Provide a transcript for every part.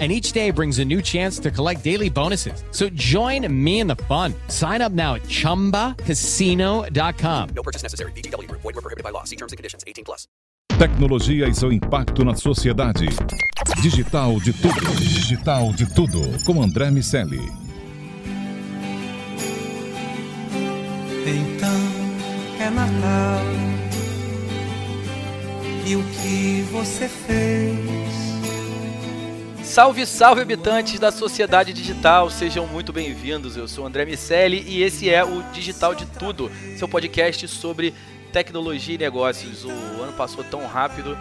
and each day brings a new chance to collect daily bonuses. So join me in the fun. Sign up now at ChumbaCasino.com. No purchase necessary. BGW. Void were prohibited by law. See terms and conditions. 18 plus. Tecnologia e seu impacto na sociedade. Digital de tudo. Digital de tudo. Com André Miceli. Então é Natal. E o que você fez? Salve, salve habitantes da sociedade digital, sejam muito bem-vindos. Eu sou André Miceli e esse é o Digital de Tudo, seu podcast sobre tecnologia e negócios. O ano passou tão rápido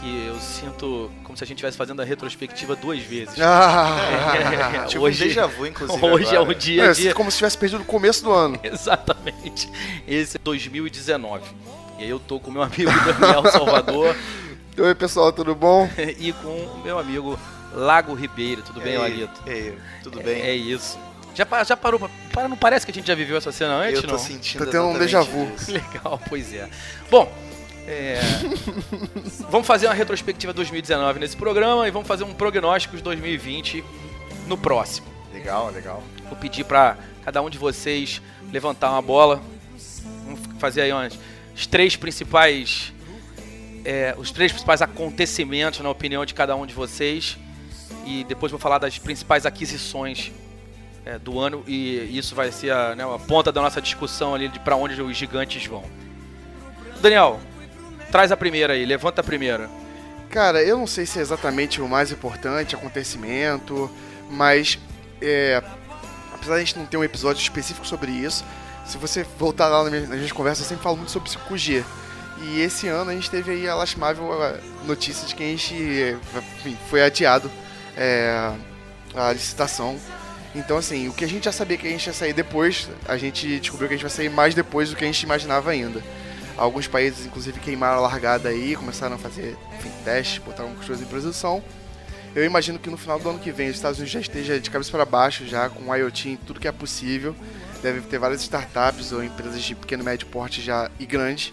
que eu sinto como se a gente estivesse fazendo a retrospectiva duas vezes. Ah, tipo hoje- déjà vu, inclusive. Hoje é agora. o dia É, de... como se tivesse perdido o começo do ano. Exatamente. Esse é 2019. E aí eu tô com meu amigo Daniel Salvador Oi, pessoal, tudo bom? e com o meu amigo Lago Ribeiro. Tudo bem, e aí, tudo É, bem? é isso. Já, já parou? Para, não parece que a gente já viveu essa cena antes, eu tô não? sentindo Tá tendo um déjà vu. isso. Legal, pois é. Bom, é, vamos fazer uma retrospectiva 2019 nesse programa e vamos fazer um prognóstico de 2020 no próximo. Legal, legal. Vou pedir para cada um de vocês levantar uma bola. Vamos fazer aí umas, os três principais é, os três principais acontecimentos na opinião de cada um de vocês e depois vou falar das principais aquisições é, do ano e isso vai ser a, né, a ponta da nossa discussão ali de para onde os gigantes vão. Daniel, traz a primeira aí, levanta a primeira. Cara, eu não sei se é exatamente o mais importante acontecimento, mas é, apesar de a gente não ter um episódio específico sobre isso, se você voltar lá na minha, na gente conversa, eu sempre falo muito sobre 5G. E esse ano a gente teve aí a lastimável eh, notícia de que a gente enfim, foi adiado é, a licitação. Então, assim, o que a gente já sabia que a gente ia sair depois, a gente descobriu que a gente vai sair mais depois do que a gente imaginava ainda. Alguns países, inclusive, queimaram a largada aí, começaram a fazer enfim, testes, botaram coisas em produção. Eu imagino que no final do ano que vem os Estados Unidos já esteja de cabeça para baixo, já com IoT em tudo que é possível. Deve ter várias startups ou empresas de pequeno e médio porte já e grande,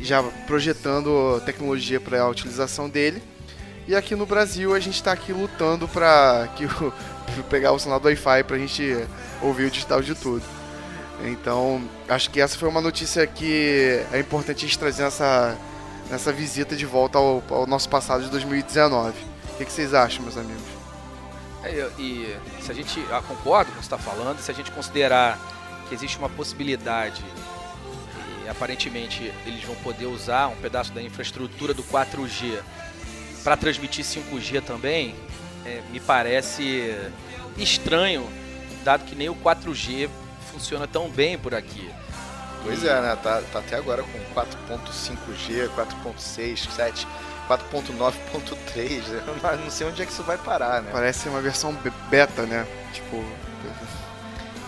já projetando tecnologia para a utilização dele. E aqui no Brasil a gente está aqui lutando para que o, pegar o sinal do Wi-Fi para a gente ouvir o digital de tudo. Então, acho que essa foi uma notícia que é importante a gente trazer nessa, nessa visita de volta ao, ao nosso passado de 2019. O que, que vocês acham, meus amigos? É, e se a gente ah, concorda com o que está falando, se a gente considerar que existe uma possibilidade e aparentemente eles vão poder usar um pedaço da infraestrutura do 4G para transmitir 5G também, é, me parece estranho, dado que nem o 4G funciona tão bem por aqui. Pois é, né? Tá, tá até agora com 4.5G, 4.6, 7, 4.9.3. Eu não- não sei onde é que isso vai parar, né? Parece ser uma versão be- beta, né? Tipo,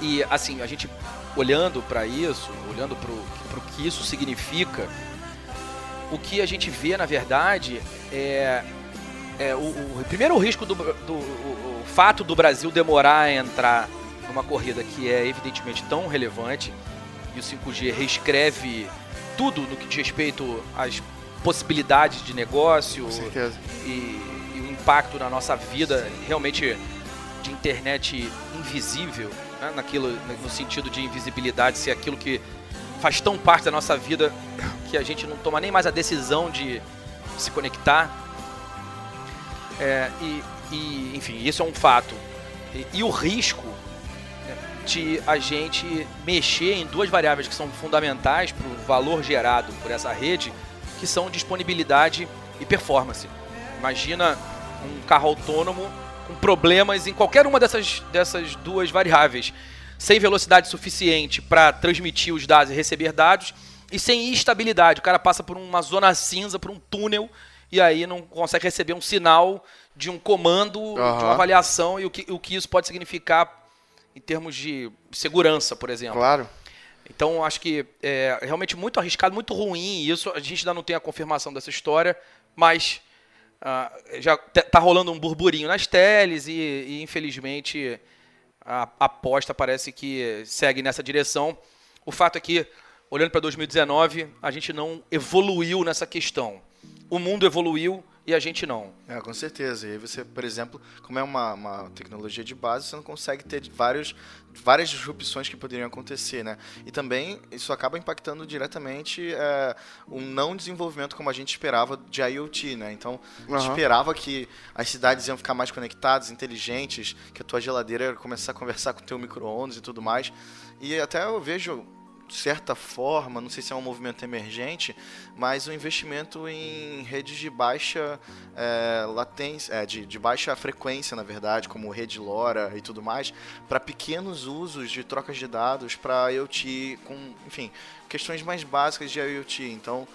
E assim, a gente olhando para isso, olhando para o que isso significa, o que a gente vê na verdade é, é o, o- primeiro o risco do, do o, o fato do Brasil demorar a entrar numa corrida que é evidentemente tão relevante e o 5G reescreve tudo no que diz respeito às possibilidades de negócio e, e o impacto na nossa vida realmente de internet invisível, né? naquilo, no sentido de invisibilidade, ser aquilo que faz tão parte da nossa vida que a gente não toma nem mais a decisão de se conectar. É, e, e, enfim, isso é um fato. E, e o risco de a gente mexer em duas variáveis que são fundamentais para o valor gerado por essa rede, que são disponibilidade e performance. Imagina um carro autônomo com problemas em qualquer uma dessas, dessas duas variáveis, sem velocidade suficiente para transmitir os dados e receber dados, e sem estabilidade. O cara passa por uma zona cinza, por um túnel, e aí não consegue receber um sinal de um comando, de uma avaliação, e o que, o que isso pode significar em termos de segurança, por exemplo. Claro. Então, acho que é realmente muito arriscado, muito ruim isso. A gente ainda não tem a confirmação dessa história, mas ah, já t- tá rolando um burburinho nas teles e, e, infelizmente a aposta parece que segue nessa direção. O fato é que, olhando para 2019, a gente não evoluiu nessa questão. O mundo evoluiu e a gente não. É, com certeza. E aí você, por exemplo, como é uma, uma tecnologia de base, você não consegue ter vários, várias disrupções que poderiam acontecer, né? E também isso acaba impactando diretamente é, o não desenvolvimento como a gente esperava de IoT, né? Então, a gente esperava que as cidades iam ficar mais conectadas, inteligentes, que a tua geladeira ia começar a conversar com o teu micro-ondas e tudo mais. E até eu vejo certa forma, não sei se é um movimento emergente, mas o investimento em redes de baixa é, latência, é, de, de baixa frequência, na verdade, como rede LoRa e tudo mais, para pequenos usos de trocas de dados para IoT, com, enfim, questões mais básicas de IoT. Então,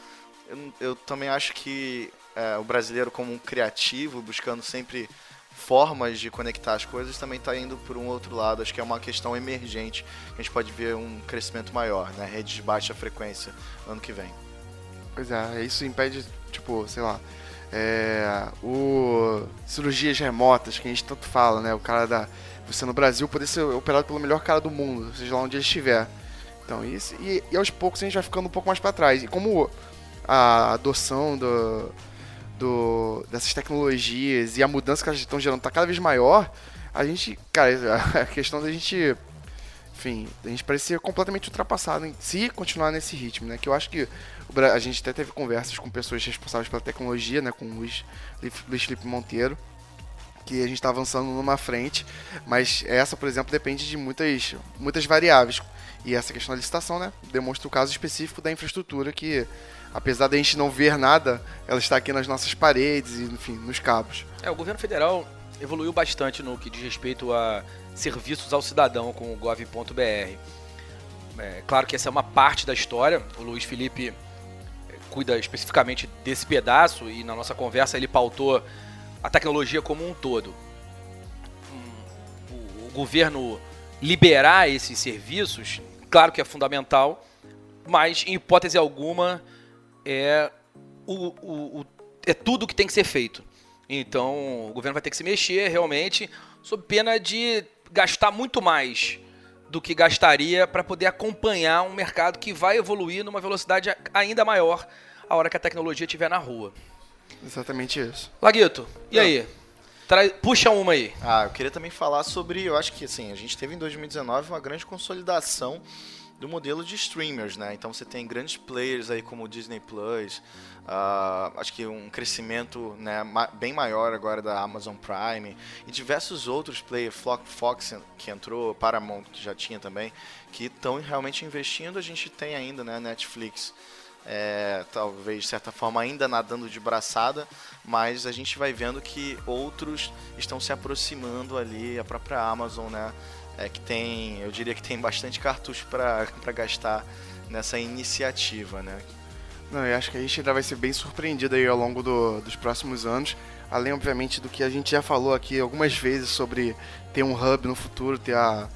eu, eu também acho que é, o brasileiro, como um criativo, buscando sempre formas de conectar as coisas, também está indo por um outro lado. Acho que é uma questão emergente. A gente pode ver um crescimento maior, né? Rede de baixa frequência no ano que vem. Pois é, isso impede, tipo, sei lá, é, o cirurgias remotas que a gente tanto fala, né? O cara da você no Brasil poder ser operado pelo melhor cara do mundo, seja lá onde ele estiver. Então, isso e, e aos poucos a gente vai ficando um pouco mais para trás. E como a adoção do, do dessas tecnologias e a mudança que elas estão gerando tá cada vez maior, a gente, cara, a questão da gente enfim, a gente parecia completamente ultrapassado em se continuar nesse ritmo, né? Que eu acho que a gente até teve conversas com pessoas responsáveis pela tecnologia, né? Com o Luiz, Luiz Felipe Monteiro, que a gente está avançando numa frente, mas essa, por exemplo, depende de muitas, muitas variáveis. E essa questão da licitação, né? Demonstra o caso específico da infraestrutura que, apesar da gente não ver nada, ela está aqui nas nossas paredes e, enfim, nos cabos. É, o governo federal evoluiu bastante no que diz respeito a serviços ao cidadão com o gov.br. É, claro que essa é uma parte da história. O Luiz Felipe é, cuida especificamente desse pedaço e na nossa conversa ele pautou a tecnologia como um todo. Hum, O, o governo liberar esses serviços, claro que é fundamental, mas em hipótese alguma é o, o- o- é tudo que tem que ser feito. Então, o governo vai ter que se mexer realmente, sob pena de gastar muito mais do que gastaria para poder acompanhar um mercado que vai evoluir numa velocidade ainda maior a hora que a tecnologia estiver na rua. Exatamente isso. Laguito, e aí? Traz- puxa uma aí. Ah, eu queria também falar sobre, eu acho que assim, a gente teve em 2019 uma grande consolidação do modelo de streamers, né? Então você tem grandes players aí como o Disney Plus, ah, acho que um crescimento né, ma- bem maior agora da Amazon Prime e diversos outros players, Fox que entrou, Paramount que já tinha também, que estão realmente investindo. A gente tem ainda, né, Netflix é, talvez de certa forma ainda nadando de braçada, mas a gente vai vendo que outros estão se aproximando ali, a própria Amazon, né? É, que tem, eu diria que tem bastante cartucho para gastar nessa iniciativa, né? Não, eu acho que a gente ainda vai ser bem surpreendido aí ao longo do- dos próximos anos. Além, obviamente, do que a gente já falou aqui algumas vezes sobre ter um hub no futuro, ter a,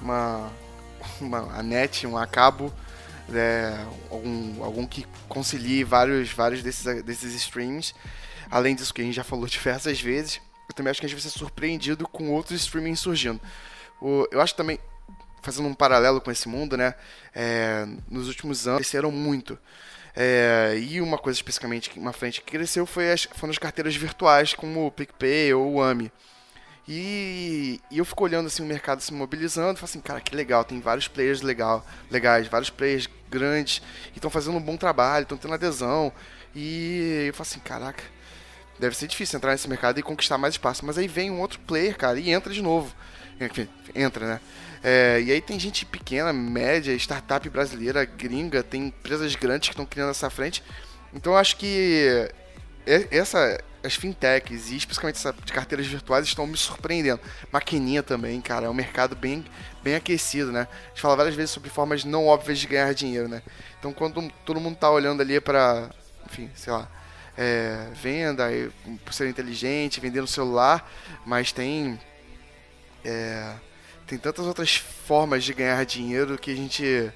uma, uma a net, um a cabo, é, algum, algum que concilie vários, vários desses, desses streams. Além disso que a gente já falou diversas vezes, eu também acho que a gente vai ser surpreendido com outros streamings surgindo. O, eu acho também, fazendo um paralelo com esse mundo, né? é, nos últimos anos cresceram muito. É, e uma coisa especificamente, uma frente que cresceu foi as, foram as carteiras virtuais, como o PicPay ou o AMI. E, e eu fico olhando assim o mercado se mobilizando, e falo assim, cara, que legal, tem vários players legal, legais, vários players grandes, que estão fazendo um bom trabalho, estão tendo adesão. E eu falo assim, caraca, deve ser difícil entrar nesse mercado e conquistar mais espaço. Mas aí vem um outro player, cara, e entra de novo. Enfim, entra, né? É, e aí tem gente pequena, média, startup brasileira, gringa, tem empresas grandes que estão criando essa frente. Então eu acho que essa, as fintechs e especificamente essa de carteiras virtuais estão me surpreendendo. Maquininha também, cara, é um mercado bem, bem aquecido, né? A gente fala várias vezes sobre formas não óbvias de ganhar dinheiro, né? Então quando todo mundo tá olhando ali para, enfim, sei lá, é, venda, por ser inteligente, vender no celular, mas tem é, tem tantas outras formas de ganhar dinheiro que a gente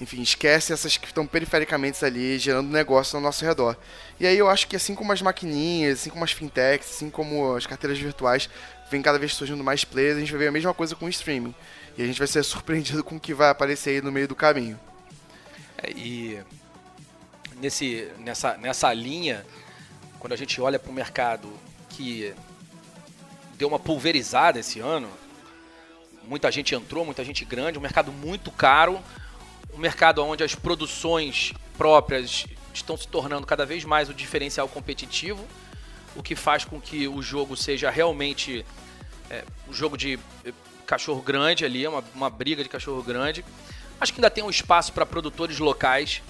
enfim, esquece essas que estão perifericamente ali, gerando negócio ao nosso redor. E aí eu acho que assim como as maquininhas, assim como as fintechs, assim como as carteiras virtuais, vem cada vez surgindo mais players, a gente vai ver a mesma coisa com o streaming. E a gente vai ser surpreendido com o que vai aparecer aí no meio do caminho. É, e nesse, nessa, nessa linha, quando a gente olha para o mercado que deu uma pulverizada esse ano, muita gente entrou, muita gente grande, um mercado muito caro, um mercado onde as produções próprias estão se tornando cada vez mais o diferencial competitivo, o que faz com que o jogo seja realmente é, um jogo de eh, cachorro grande ali, uma, uma briga de cachorro grande. Acho que ainda tem um espaço para produtores locais,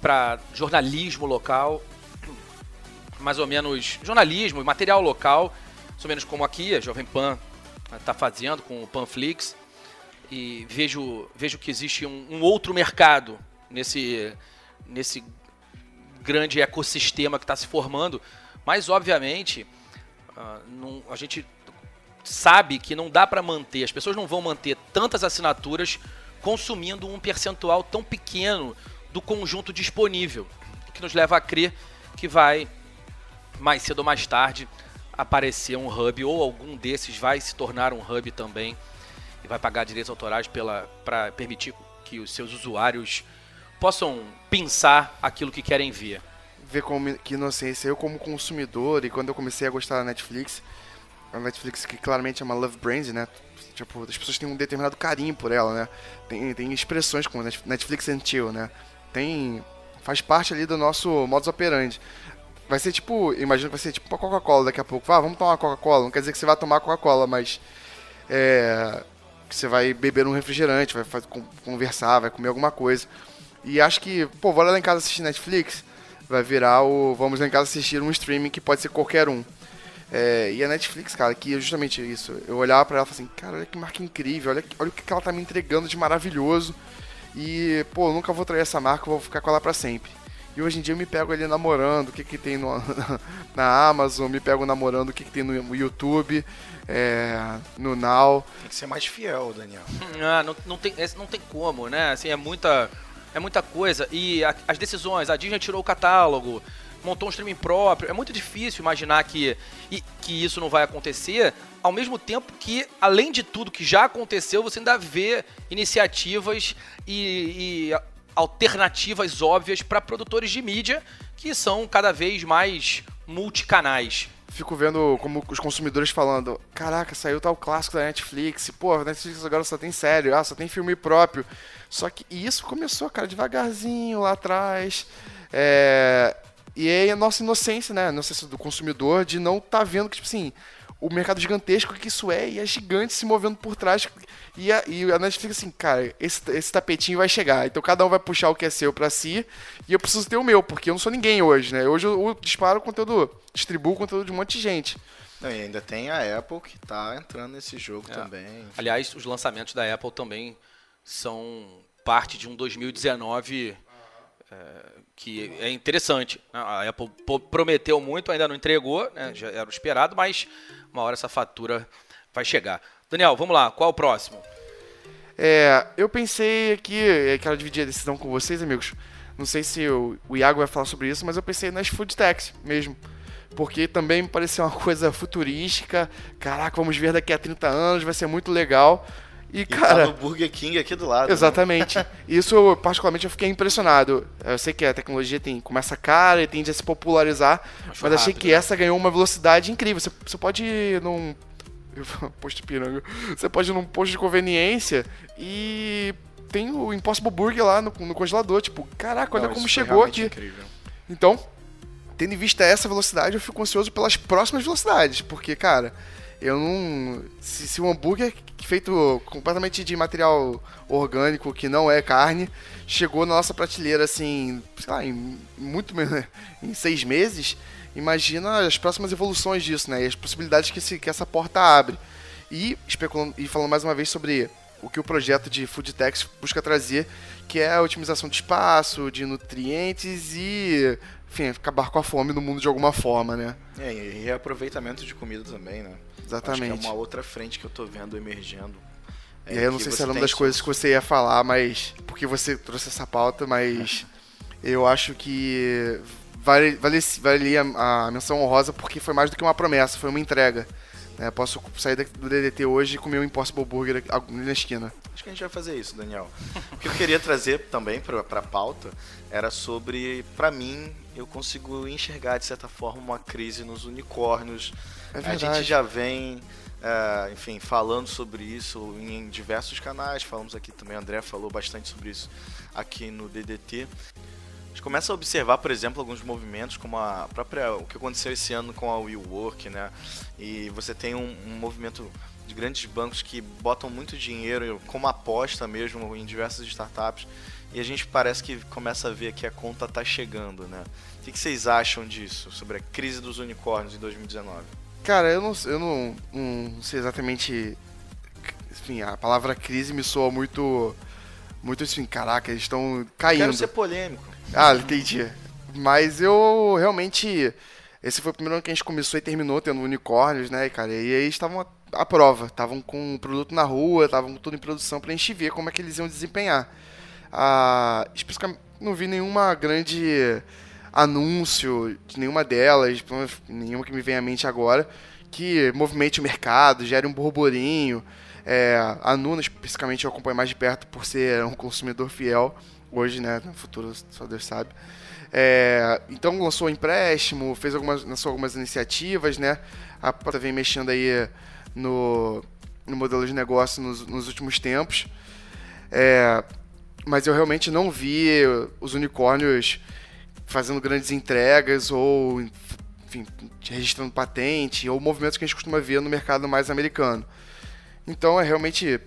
para jornalismo local, mais ou menos jornalismo, material local, ou menos como aqui a Jovem Pan está fazendo com o Panflix. E vejo, vejo que existe um, um outro mercado nesse, nesse grande ecossistema que está se formando. Mas, obviamente, uh, não, a gente sabe que não dá para manter, as pessoas não vão manter tantas assinaturas consumindo um percentual tão pequeno do conjunto disponível, que nos leva a crer que vai mais cedo ou mais tarde aparecer um hub ou algum desses vai se tornar um hub também e vai pagar direitos autorais para permitir que os seus usuários possam pensar aquilo que querem ver. Ver como que inocência, eu como consumidor e quando eu comecei a gostar da Netflix, a Netflix que claramente é uma love brand, né? Tipo, as pessoas têm um determinado carinho por ela, né? Tem, tem expressões como Netflix and chill, né? Tem faz parte ali do nosso modus operandi. Vai ser tipo, imagino que vai ser tipo uma Coca-Cola daqui a pouco. Ah, vamos tomar uma Coca-Cola. Não quer dizer que você vai tomar Coca-Cola, mas é, que você vai beber um refrigerante, vai fazer, conversar, vai comer alguma coisa. E acho que, pô, vou lá em casa assistir Netflix, vai virar o vamos lá em casa assistir um streaming que pode ser qualquer um. É, e a Netflix, cara, que é justamente isso. Eu olhava para ela e falava assim, cara, olha que marca incrível, olha, olha o que ela tá me entregando de maravilhoso. E, pô, nunca vou trair essa marca, vou ficar com ela para sempre. E hoje em dia eu me pego ali namorando o que, que tem no, na Amazon, me pego namorando o que, que tem no YouTube, é, no Now. Tem que ser mais fiel, Daniel. Ah, não, não, tem, não tem como, né? Assim, é muita, é muita coisa. E a, as decisões, a Disney tirou o catálogo, montou um streaming próprio. É muito difícil imaginar que, e, que isso não vai acontecer, ao mesmo tempo que, além de tudo que já aconteceu, você ainda vê iniciativas e, e alternativas óbvias para produtores de mídia que são cada vez mais multicanais. Fico vendo como os consumidores falando: caraca, saiu tal clássico da Netflix, pô, a Netflix agora só tem série, ah, só tem filme próprio. Só que isso começou, cara, devagarzinho lá atrás. É, e é a nossa inocência, né? A inocência do consumidor de não estar tá vendo que, tipo assim, o mercado gigantesco que isso é e é gigante se movendo por trás. E a, e a Netflix assim, cara, esse, esse tapetinho vai chegar. Então cada um vai puxar o que é seu para si e eu preciso ter o meu, porque eu não sou ninguém hoje, né? Hoje eu, eu disparo conteúdo, distribuo conteúdo de um monte de gente. Não, e ainda tem a Apple que tá entrando nesse jogo é. também. Aliás, os lançamentos da Apple também são parte de um 2019 é, que é interessante. Né? A Apple prometeu muito, ainda não entregou, né? já era o esperado, mas uma hora essa fatura vai chegar. Daniel, vamos lá, qual o próximo? É, eu pensei aqui, é, quero dividir a decisão com vocês, amigos. Não sei se o, o Iago vai falar sobre isso, mas eu pensei nas food techs mesmo. Porque também me pareceu uma coisa futurística. Caraca, vamos ver daqui a 30 anos, vai ser muito legal. E, e cara. Tá no Burger King aqui do lado. Né? Exatamente. Né? Isso, particularmente, eu fiquei impressionado. Eu sei que a tecnologia tem, começa cara e tende a se popularizar, Acho mas rápido, achei que né? essa ganhou uma velocidade incrível. Você, você pode ir num. posto de piranga. Você pode ir num posto de conveniência e tem o Impossible Burger lá no, no congelador. Tipo, caraca, olha Não, como chegou aqui. Incrível. Então, tendo em vista essa velocidade, eu fico ansioso pelas próximas velocidades, porque, cara eu não. Se, se um hambúrguer feito completamente de material orgânico, que não é carne, chegou na nossa prateleira assim, sei lá, em muito menos, em seis meses, imagina as próximas evoluções disso, né? E as possibilidades que, esse, que essa porta abre. E, especulando, e falando mais uma vez sobre o que o projeto de Food Tech busca trazer, que é a otimização de espaço, de nutrientes e, enfim, acabar com a fome no mundo de alguma forma, né? É, e reaproveitamento de comida também, né? Exatamente. Acho que é uma outra frente que eu tô vendo emergendo É e aí eu não sei se era uma tem das coisas que você ia falar, mas. Porque você trouxe essa pauta, mas. eu acho que. Vale, vale, valia a menção honrosa porque foi mais do que uma promessa, foi uma entrega. né? Posso sair do DDT hoje e comer um Impossible Burger ali na esquina. Acho que a gente vai fazer isso, Daniel. O que eu queria trazer também pra, pra pauta era sobre, pra mim, eu consigo enxergar de certa forma uma crise nos unicórnios. É a gente já vem, eh, enfim, falando sobre isso em diversos canais. Falamos aqui também, o André falou bastante sobre isso aqui no DDT. A gente começa a observar, por exemplo, alguns movimentos, como a própria o que aconteceu esse ano com a WeWork, né? E você tem um, um movimento de grandes bancos que botam muito dinheiro como aposta mesmo em diversas startups. E a gente parece que começa a ver que a conta tá chegando, né? O que, que vocês acham disso, sobre a crise dos unicórnios em 2019? Cara, eu não, eu não, não sei exatamente. Enfim, a palavra crise me soa muito. Muito assim, caraca, eles estão caindo. Quero ser polêmico. Ah, entendi. Mas eu realmente. Esse foi o primeiro ano que a gente começou e terminou tendo unicórnios, né, cara? E aí estavam à prova. Estavam com o produto na rua, estavam tudo em produção pra gente ver como é que eles iam desempenhar. Ah, não vi nenhuma grande anúncio de nenhuma delas, nenhuma que me vem à mente agora, que movimente o mercado, gere um burburinho. É, a Nuna, especificamente, eu acompanho mais de perto por ser um consumidor fiel. Hoje, né? No futuro, só Deus sabe. É, então lançou empréstimo, fez algumas, lançou algumas iniciativas, né? A Prata vem mexendo aí no, no modelo de negócio nos, nos últimos tempos. É, mas eu realmente não vi os unicórnios fazendo grandes entregas ou enfim, registrando patente ou movimentos que a gente costuma ver no mercado mais americano. Então é realmente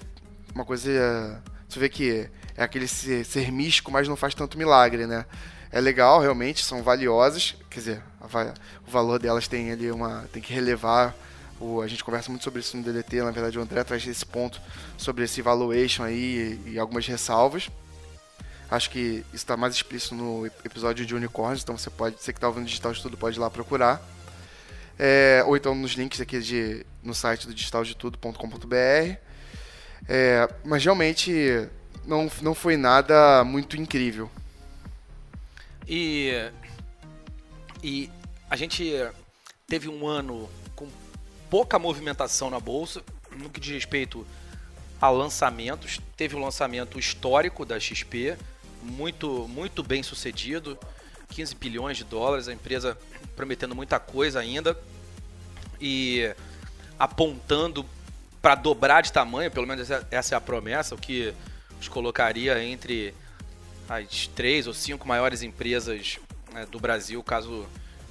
uma coisa. Você vê que é aquele ser, ser místico, mas não faz tanto milagre, né? É legal, realmente, são valiosas. Quer dizer, a o valor delas tem ali uma. tem que relevar. O, a gente conversa muito sobre isso no DDT, na verdade o André traz esse ponto sobre esse valuation aí e, e algumas ressalvas. Acho que isso está mais explícito no ep- episódio de unicórnios, então você pode, você que está ouvindo Digital de Tudo pode ir lá procurar. É, ou então nos links aqui de, no site do digitaldetudo.com.br. É, mas realmente não, não foi nada muito incrível. E, e a gente teve um ano com pouca movimentação na bolsa no que diz respeito a lançamentos. Teve o lançamento histórico da XP, muito, muito bem sucedido, 15 bilhões de dólares, a empresa prometendo muita coisa ainda e apontando para dobrar de tamanho, pelo menos essa é a promessa, o que os colocaria entre as três ou cinco maiores empresas né, do Brasil, caso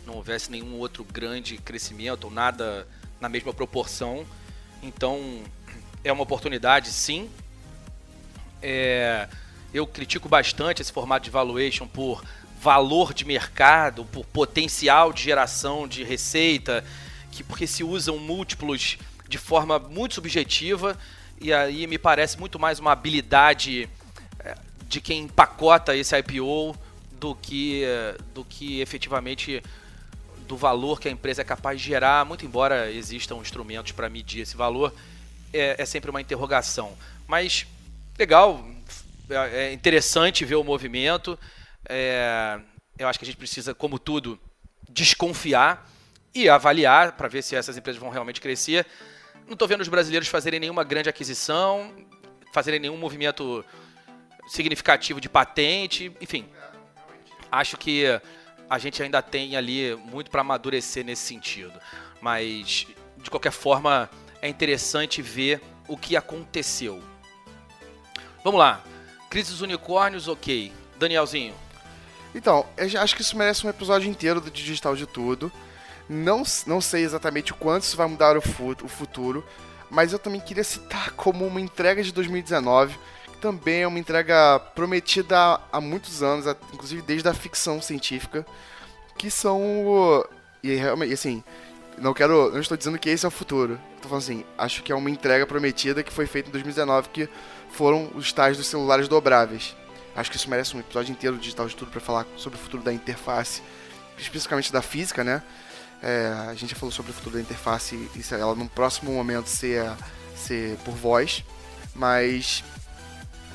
não houvesse nenhum outro grande crescimento ou nada na mesma proporção. Então, é uma oportunidade, sim. É, eu critico bastante esse formato de valuation por valor de mercado, por potencial de geração de receita, que porque se usam múltiplos de forma muito subjetiva e aí me parece muito mais uma habilidade é, de quem empacota esse IPO do que do que efetivamente do valor que a empresa é capaz de gerar, muito embora existam instrumentos para medir esse valor, é, é sempre uma interrogação. Mas legal, é é interessante ver o movimento. É, eu acho que a gente precisa, como tudo, desconfiar e avaliar para ver se essas empresas vão realmente crescer. Não estou vendo os brasileiros fazerem nenhuma grande aquisição, fazerem nenhum movimento significativo de patente, enfim. Acho que a gente ainda tem ali muito para amadurecer nesse sentido. Mas, de qualquer forma, é interessante ver o que aconteceu. Vamos lá. Crise dos unicórnios, ok. Danielzinho. Então, acho que isso merece um episódio inteiro do Digital de Tudo. Não, não sei exatamente o quanto isso vai mudar o, o futuro, mas eu também queria citar como uma entrega de 2019, que também é uma entrega prometida há, muitos anos, inclusive desde a ficção científica, que são o... E realmente, assim, não quero... Não estou dizendo que esse é o futuro. Estou falando assim, acho que é uma entrega prometida que foi feita em 2019, que foram os tais dos celulares dobráveis. Acho que isso merece um episódio inteiro Digital de Tudo para falar sobre o futuro da interface, especificamente da física, né? É, a gente já falou sobre o futuro da interface e se ela no próximo momento ser, ser por voz. Mas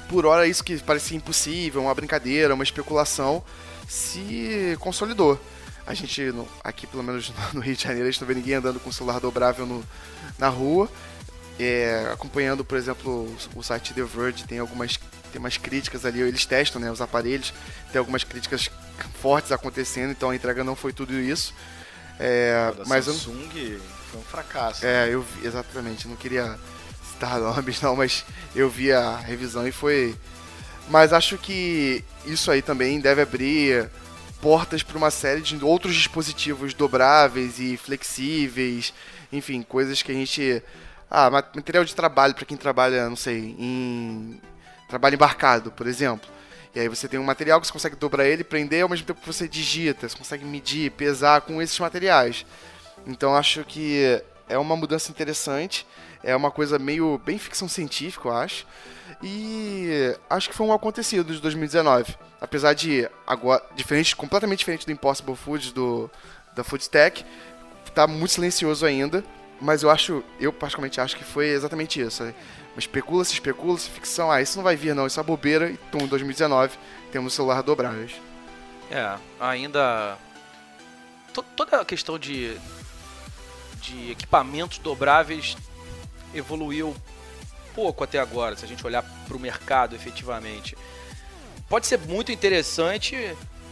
por hora isso que parecia impossível, uma brincadeira, uma especulação, se consolidou. A gente, aqui pelo menos no Rio de Janeiro, a gente não vê ninguém andando com o celular dobrável no- na rua. É, acompanhando, por exemplo, o, o site The Verge, tem algumas tem umas críticas ali, eles testam né, os aparelhos, tem algumas críticas fortes acontecendo, então a entrega não foi tudo isso. É, Da mas eu, Samsung foi um fracasso. é, eu vi, exatamente, eu não queria citar nomes não, mas eu vi a revisão e foi. Mas acho que isso aí também deve abrir portas para uma série de outros dispositivos dobráveis e flexíveis, enfim, coisas que a gente. Ah, ma- material de trabalho para quem trabalha, não sei, em. trabalho embarcado, por exemplo. E aí você tem um material que você consegue dobrar ele, prender, ao mesmo tempo que você digita, você consegue medir, pesar com esses materiais. Então acho que é uma mudança interessante, é uma coisa meio bem ficção científica, eu acho. E acho que foi um acontecido de 2019. Apesar de agora diferente, completamente diferente do Impossible Foods do da Food Tech, tá muito silencioso ainda, mas eu acho, eu particularmente acho que foi exatamente isso. Mas especula, se especula, se ficção, ah, isso não vai vir não, isso é bobeira. Então, em 2019, temos celular dobráveis. É, ainda. to- toda a questão de, de equipamentos dobráveis evoluiu pouco até agora, se a gente olhar para o mercado efetivamente. Pode ser muito interessante,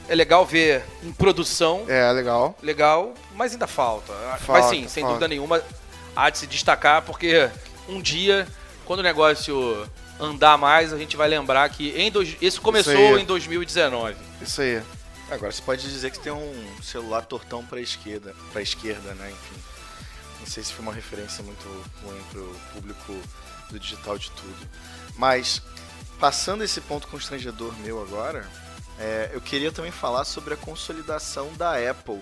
é legal ver em produção, É, legal. legal, mas ainda falta. mas Falta, sim, sem falta. dúvida nenhuma, há de se destacar, porque um dia, quando o negócio andar mais, a gente vai lembrar que em dois, isso começou em 2019. Isso aí. Agora você pode dizer que tem um celular tortão para esquerda, para esquerda, né? Enfim, não sei se foi uma referência muito ruim para o público do digital de tudo. Mas passando esse ponto constrangedor meu agora, é, eu queria também falar sobre a consolidação da Apple,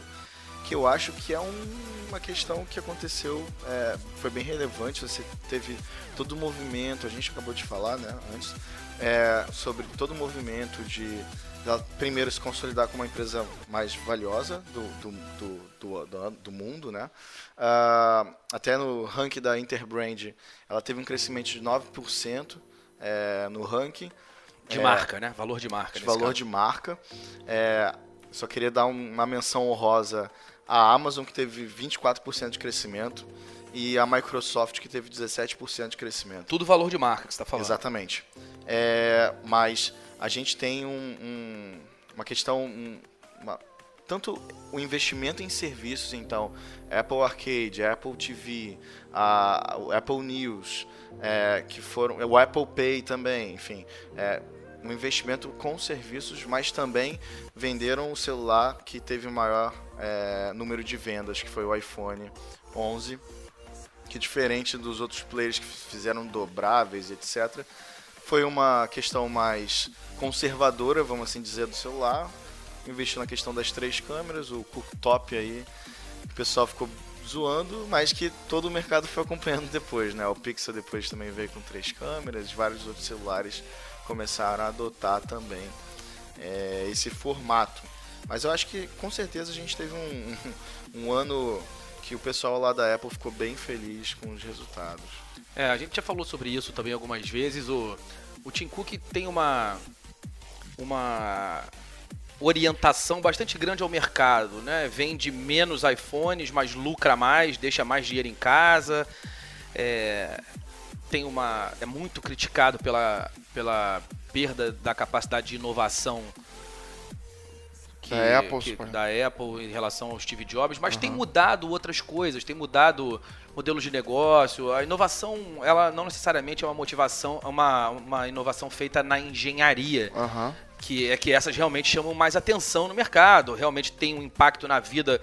que eu acho que é um- uma questão que aconteceu, é, foi bem relevante. Você teve todo o movimento, a gente acabou de falar, né, antes, é, sobre todo o movimento de ela primeiro se consolidar como uma empresa mais valiosa do, do, do, do, do- do mundo, né? Ah, até no ranking da Interbrand, ela teve um crescimento de 9% é, no ranking De É, marca, né? Valor de marca. de valor caso. de marca. É, só queria dar um- uma menção honrosa à Amazon, que teve 24% de crescimento, e a Microsoft, que teve 17% de crescimento. Tudo valor de marca que você está falando. Exatamente. É, mas a gente tem um- um- uma questão. um- uma- tanto o investimento em serviços, então, Apple Arcade, Apple TV, a, Apple News, é, que foram. O Apple Pay também, enfim. É, um investimento com serviços, mas também venderam o celular que teve o maior é, número de vendas, que foi o iPhone 11 que diferente dos outros players que fizeram dobráveis, etc., foi uma questão conservadora, vamos assim dizer, do celular. Investiu na questão das três câmeras, o cooktop aí, o pessoal ficou zoando, mas que todo o mercado foi acompanhando depois, né? O Pixel depois também veio com três câmeras, vários outros celulares começaram a adotar também é, esse formato. Mas eu acho que com certeza a gente teve um, um, ano que o pessoal lá da Apple ficou bem feliz com os resultados. É, a gente já falou sobre isso também algumas vezes. O, o Tim Cook tem uma, uma orientação bastante grande ao mercado, né? Vende menos iPhones, mas lucra mais, deixa mais dinheiro em casa. É, tem uma, é muito criticado pela, pela perda da capacidade de inovação que- Da Apple, que- da Apple em relação ao Steve Jobs, mas tem mudado outras coisas, tem mudado modelos de negócio. A inovação, ela não necessariamente é uma motivação, é uma, uma inovação feita na engenharia, Aham. que é que essas realmente chamam mais atenção no mercado, realmente tem um impacto na vida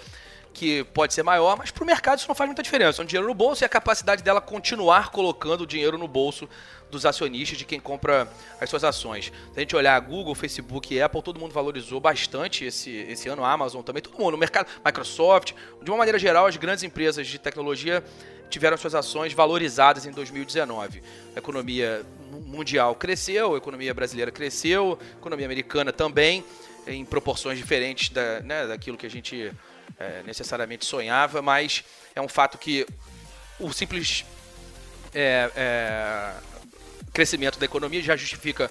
que pode ser maior, mas para o mercado isso não faz muita diferença. É um dinheiro no bolso e a capacidade dela continuar colocando o dinheiro no bolso dos acionistas, de quem compra as suas ações. Se a gente olhar Google, Facebook e Apple, todo mundo valorizou bastante esse, esse ano, a Amazon também, todo mundo, no mercado, Microsoft, de uma maneira geral, as grandes empresas de tecnologia tiveram suas ações valorizadas em 2019. A economia mu- mundial cresceu, a economia brasileira cresceu, a economia americana também, em proporções diferentes da, né, daquilo que a gente é, necessariamente sonhava, mas é um fato que o simples é, é, crescimento da economia já justifica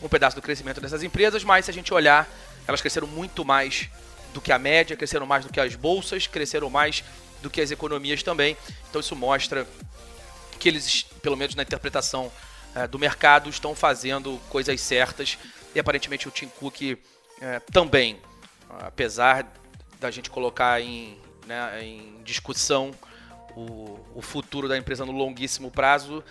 um pedaço do crescimento dessas empresas, mas se a gente olhar, elas cresceram muito mais do que a média, cresceram mais do que as bolsas, cresceram mais do que as economias também. Então isso mostra que eles, pelo menos na interpretação eh, do mercado, estão fazendo coisas certas e aparentemente o Tim Cook eh, também, apesar da gente colocar em, né, em discussão o, o futuro da empresa no longuíssimo prazo,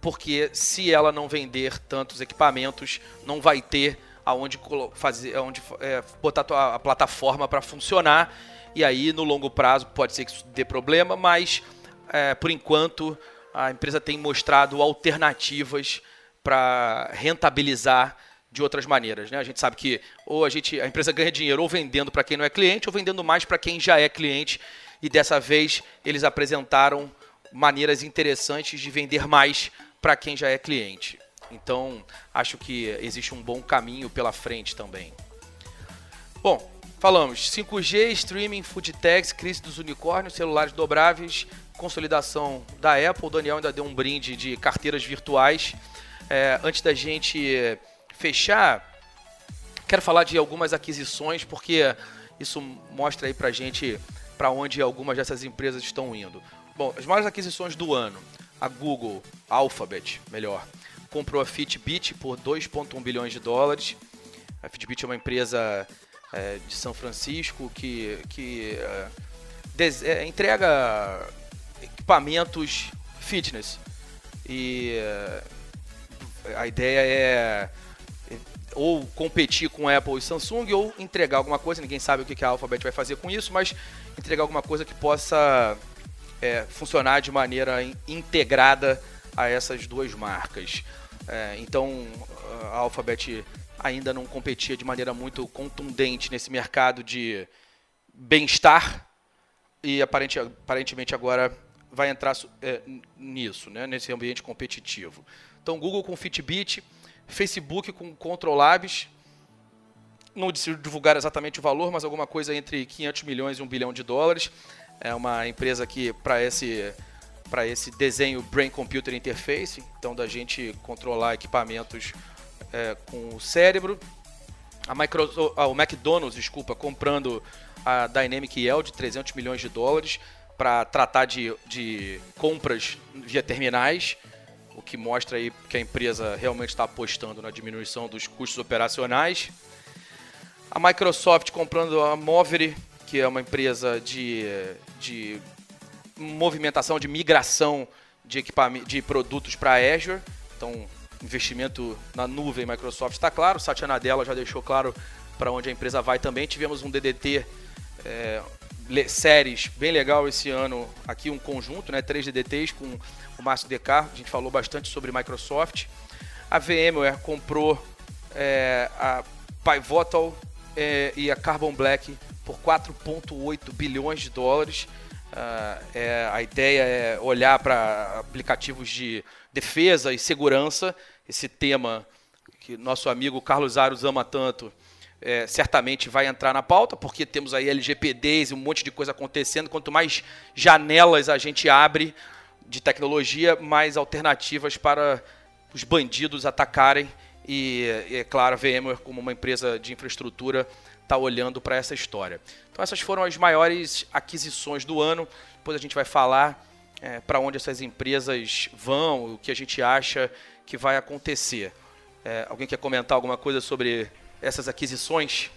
porque se ela não vender tantos equipamentos, não vai ter aonde fazer, aonde é, botar a, plataforma para funcionar. E aí no longo prazo pode ser que isso dê problema, mas é, por enquanto a empresa tem mostrado alternativas para rentabilizar de outras maneiras, né? A gente sabe que ou a gente a empresa ganha dinheiro ou vendendo para quem não é cliente ou vendendo mais para quem já é cliente. E dessa vez eles apresentaram maneiras interessantes de vender mais para quem já é cliente. Então, acho que existe um bom caminho pela frente também. Bom, falamos 5G, streaming, food techs, crise dos unicórnios, celulares dobráveis, consolidação da Apple. O Daniel ainda deu um brinde de carteiras virtuais. É, antes da gente fechar, quero falar de algumas aquisições, porque isso mostra aí pra gente para onde algumas dessas empresas estão indo. Bom, as maiores aquisições do ano a Google, Alphabet, melhor, comprou a Fitbit por 2,1 bilhões de dólares. A Fitbit é uma empresa é, de São Francisco que, que é, é, entrega equipamentos fitness. E é, a ideia é ou competir com Apple e Samsung ou entregar alguma coisa, ninguém sabe o que a Alphabet vai fazer com isso, mas entregar alguma coisa que possa é, funcionar de maneira integrada a essas duas marcas. É, então, a Alphabet ainda não competia de maneira muito contundente nesse mercado de bem-estar e aparente, aparentemente agora vai entrar é, nisso, né, nesse ambiente competitivo. Então, Google com Fitbit, Facebook com Control Labs, não divulgar exatamente o valor, mas alguma coisa entre 500 milhões e 1 bilhão de dólares. É uma empresa que, para esse, esse desenho Brain Computer Interface, então da gente controlar equipamentos é, com o cérebro. A Microsoft, ah, o McDonald's, desculpa, comprando a Dynamic Yield de 300 milhões de dólares para tratar de, de compras via terminais, o que mostra aí que a empresa realmente está apostando na diminuição dos custos operacionais. A Microsoft comprando a Movery que é uma empresa de, de movimentação, de migração de, equipamento, de produtos para Azure. Então, investimento na nuvem Microsoft está claro. Satya Nadella já deixou claro para onde a empresa vai também. Tivemos um DDT é, séries bem legal esse ano aqui, um conjunto, né? Três DDTs com o Márcio Decar. A gente falou bastante sobre Microsoft. A VMware comprou é, a Pivotal é, e a Carbon Black por 4,8 bilhões de dólares. Uh, é, a ideia é olhar para aplicativos de defesa e segurança, esse tema que nosso amigo Carlos Aros ama tanto, é, certamente vai entrar na pauta, porque temos aí LGPDs e um monte de coisa acontecendo. Quanto mais janelas a gente abre de tecnologia, mais alternativas para os bandidos atacarem. E, é claro, a VMware, como uma empresa de infraestrutura, está olhando para essa história. Então essas foram as maiores aquisições do ano. Depois a gente vai falar é, para onde essas empresas vão, o que a gente acha que vai acontecer. É, alguém quer comentar alguma coisa sobre essas aquisições?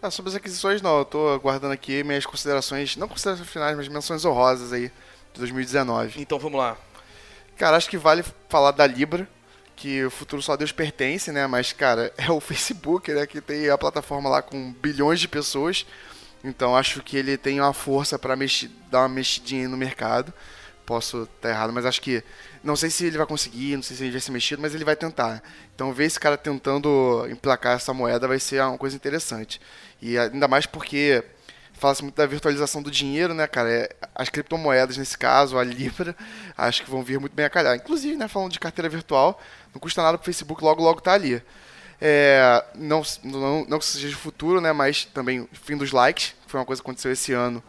Ah, sobre as aquisições não, eu estou aguardando aqui minhas considerações, não considerações finais, mas menções honrosas aí de 2019. Então vamos lá. Cara, acho que vale falar da Libra, que o futuro só Deus pertence, né? Mas, cara, é o Facebook, né? Que tem a plataforma lá com bilhões de pessoas. Então, acho que ele tem uma força para dar uma mexidinha no mercado. Posso estar errado, mas acho que. Não sei se ele vai conseguir, não sei se ele vai ser mexido, mas ele vai tentar. Então, ver esse cara tentando emplacar essa moeda vai ser uma coisa interessante. E ainda mais porque fala-se muito da virtualização do dinheiro, né, cara? É, as criptomoedas, nesse caso, a Libra, acho que vão vir muito bem a calhar. Inclusive, né, falando de carteira virtual, não custa nada para o Facebook logo, logo tá ali. É, não, não, não que seja de futuro, né, mas também fim dos likes, foi uma coisa que aconteceu esse ano,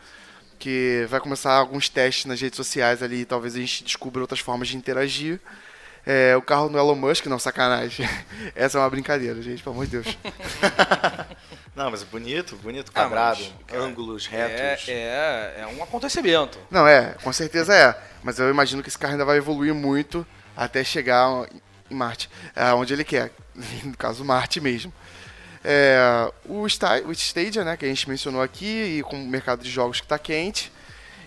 que vai começar alguns testes nas redes sociais ali, talvez a gente descubra outras formas de interagir. É, o carro no Elon Musk, não, sacanagem. Essa é uma brincadeira, gente, pelo amor de Deus. Não, mas é bonito, bonito, Ah, quadrado, mas, ângulos É, retos. é, é um acontecimento. Não, é, com certeza é. Mas eu imagino que esse carro ainda vai evoluir muito até chegar em Marte, é, onde ele quer. No caso, Marte mesmo. É, o, Sta o Stadia, né, que a gente mencionou aqui, e com o mercado de jogos que está quente.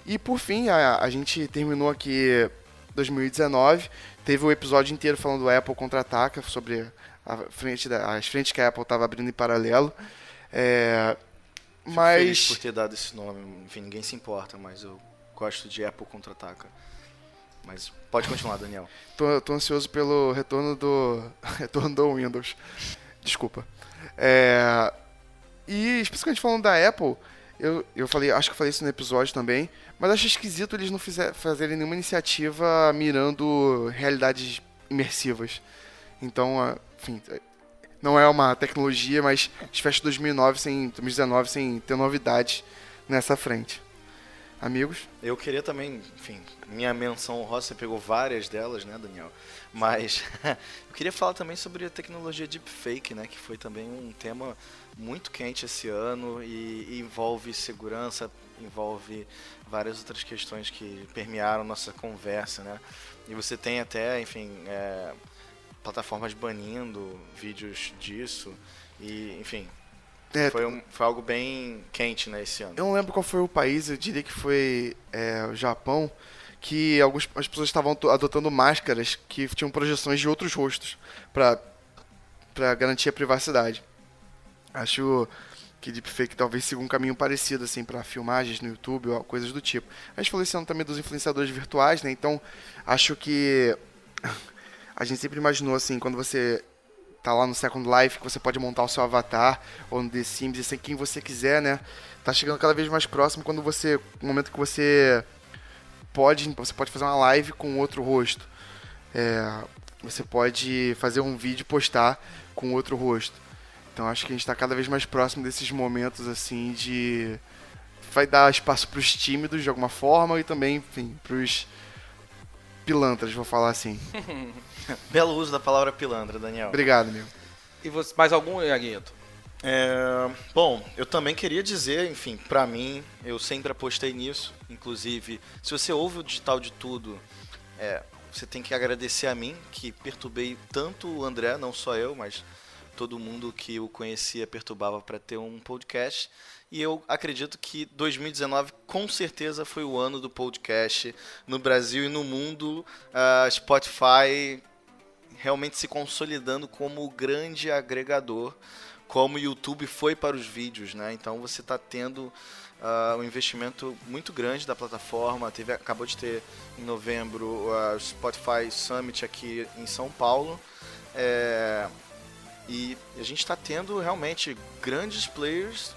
E por fim, a, a gente terminou aqui 2019. Teve o episódio inteiro falando do Apple contra-ataca, sobre a frente da- as frentes que a Apple estava abrindo em paralelo. É, Fico mas. feliz por ter dado esse nome. Enfim, ninguém se importa, mas eu gosto de Apple contra-ataca. Mas pode continuar, Daniel. Tô, tô ansioso pelo retorno do retorno do Windows. Desculpa. É, e especificamente falando da Apple, eu, eu falei, acho que eu falei isso no episódio também, mas acho esquisito eles não fizer, fazerem nenhuma iniciativa mirando realidades imersivas. Então, enfim, não é uma tecnologia, mas a gente fecha 2009 sem, 2019 sem ter novidades nessa frente. Amigos? Eu queria também, enfim, minha menção honrosa, você pegou várias delas, né, Daniel? Mas eu queria falar também sobre a tecnologia deepfake, né, que foi também um tema muito quente esse ano e, envolve segurança, envolve várias outras questões que permearam nossa conversa, né? E você tem até, enfim, é, plataformas banindo vídeos disso e, enfim, É, foi, um- foi algo bem quente, né, esse ano. Eu não lembro qual foi o país, eu diria que foi é, o Japão, que algumas as pessoas estavam adotando máscaras que tinham projeções de outros rostos para para garantir a privacidade. Acho que deepfake talvez siga um caminho parecido assim para filmagens no YouTube ou coisas do tipo. A gente falou esse ano também dos influenciadores virtuais, né? Então, acho que a gente sempre imaginou assim, quando você tá lá no Second Life, que você pode montar o seu avatar, ou no The Sims, ser quem você quiser, né? Tá chegando cada vez mais próximo quando você. No momento que você pode. Você pode fazer uma live com outro rosto. É, você pode fazer um vídeo e postar com outro rosto. Então acho que a gente tá cada vez mais próximo desses momentos assim de. Vai dar espaço pros tímidos de alguma forma e também, enfim, pros pilantras, vou falar assim. Belo uso da palavra pilantra, Daniel. Obrigado, meu. E você, mais algum, Iaguinto? É, bom, eu também queria dizer, enfim, pra mim, eu sempre apostei nisso. Inclusive, se você ouve o digital de tudo, é, você tem que agradecer a mim, que perturbei tanto o André, não só eu, mas todo mundo que o conhecia perturbava para ter um podcast. E eu acredito que 2019 com certeza foi o ano do podcast no Brasil e no mundo. A Spotify realmente se consolidando como o grande agregador, como o YouTube foi para os vídeos, né? Então você está tendo ah, um investimento muito grande da plataforma. Teve, acabou de ter em novembro o Spotify Summit aqui em São Paulo. É, e a gente está tendo realmente grandes players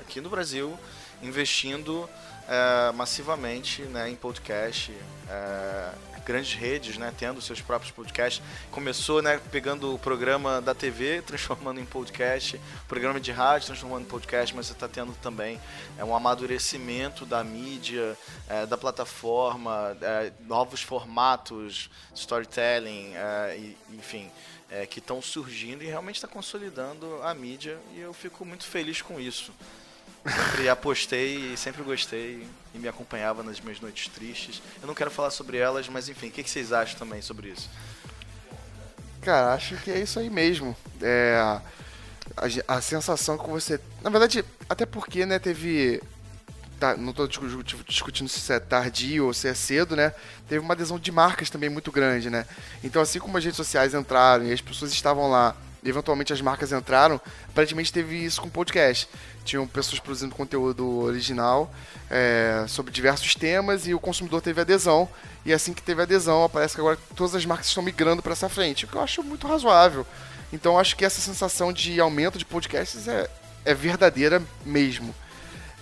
aqui no Brasil investindo é, massivamente né, em podcast. é, grandes redes, né, tendo seus próprios podcasts. Começou, né, pegando o programa da TV, transformando em podcast, programa de rádio, transformando em podcast, mas você está tendo também é, um amadurecimento da mídia, é, da plataforma, é, novos formatos, storytelling, é, e, enfim, é, que estão surgindo e realmente está consolidando a mídia e eu fico muito feliz com isso. Sempre apostei e sempre gostei e me acompanhava nas minhas noites tristes. Eu não quero falar sobre elas, mas enfim, o que, vocês acham também sobre isso? Cara, acho que é isso aí mesmo. É, a, a sensação que você. Na verdade, até porque, né, teve. Tá, não discu- discutindo se é tardio ou se é cedo, né? Teve uma adesão de marcas também muito grande, né? Então, assim como as redes sociais entraram e as pessoas estavam lá, eventualmente as marcas entraram, aparentemente teve isso com podcast. Tinham pessoas produzindo conteúdo original é, sobre diversos temas e o consumidor teve adesão. E assim que teve adesão, parece que agora todas as marcas estão migrando para essa frente, o que eu acho muito razoável. Então acho que essa sensação de aumento de podcasts é, é verdadeira mesmo.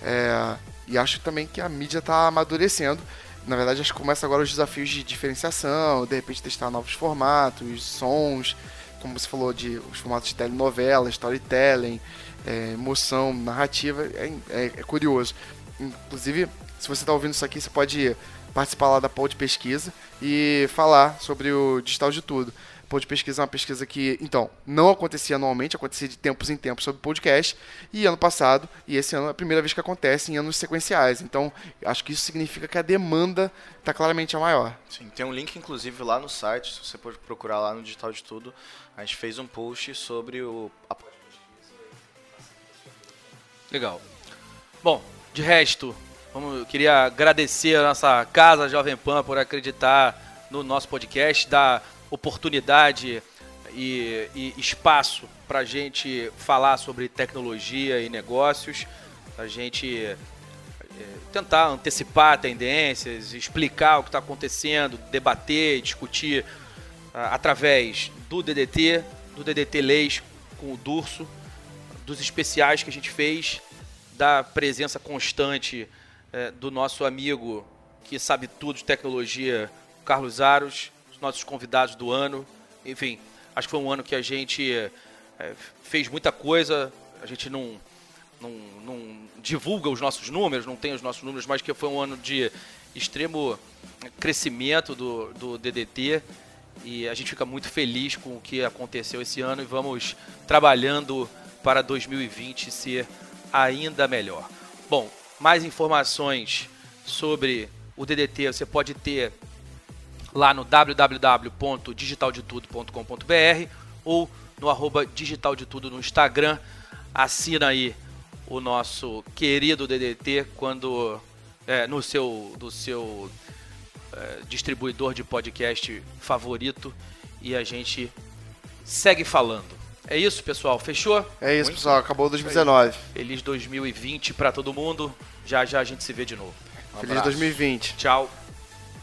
É, e acho também que a mídia está amadurecendo. Na verdade, acho que começa agora os desafios de diferenciação, de repente testar novos formatos, sons, como você falou, de os formatos de telenovela, storytelling, é, emoção, narrativa, é, é- é curioso. Inclusive, se você está ouvindo isso aqui, você pode participar lá da poll de pesquisa e falar sobre o digital de tudo. De pesquisa é uma pesquisa que, então, não acontecia anualmente, acontecia de tempos em tempos sobre podcast, e ano passado, e esse ano é a primeira vez que acontece em anos sequenciais. Então, acho que isso significa que a demanda está claramente a maior. Sim, tem um link inclusive lá no site, se você pode procurar lá no Digital de Tudo, a gente fez um post sobre o a Legal. Bom, de resto, vamos, eu queria agradecer a nossa casa Jovem Pan por acreditar no nosso podcast, dar oportunidade e, e espaço para a gente falar sobre tecnologia e negócios, a gente eh, tentar antecipar tendências, explicar o que está acontecendo, debater, discutir através do DDT, do DDT Leis com o Durso, dos especiais que a gente fez, da presença constante eh, do nosso amigo que sabe tudo de tecnologia, Carlos Aros, os nossos convidados do ano. Enfim, acho que foi um ano que a gente eh, fez muita coisa, a gente não, não, não divulga os nossos números, não tem os nossos números, mas que foi um ano de extremo crescimento do, do DDT e a gente fica muito feliz com o que aconteceu esse ano e vamos trabalhando para 2020 ser ainda melhor. Bom, mais informações sobre o DDT você pode ter lá no www.digitaldetudo.com.br ou no arroba digital de tudo no Instagram. Assina aí o nosso querido DDT quando é, no seu, do seu é, distribuidor de podcast favorito e a gente segue falando. É isso, pessoal. Fechou? É isso, Muito pessoal. Acabou 2019. Feliz 2020 para todo mundo. Já já a gente se vê de novo. Um Feliz abraço. 2020. Tchau.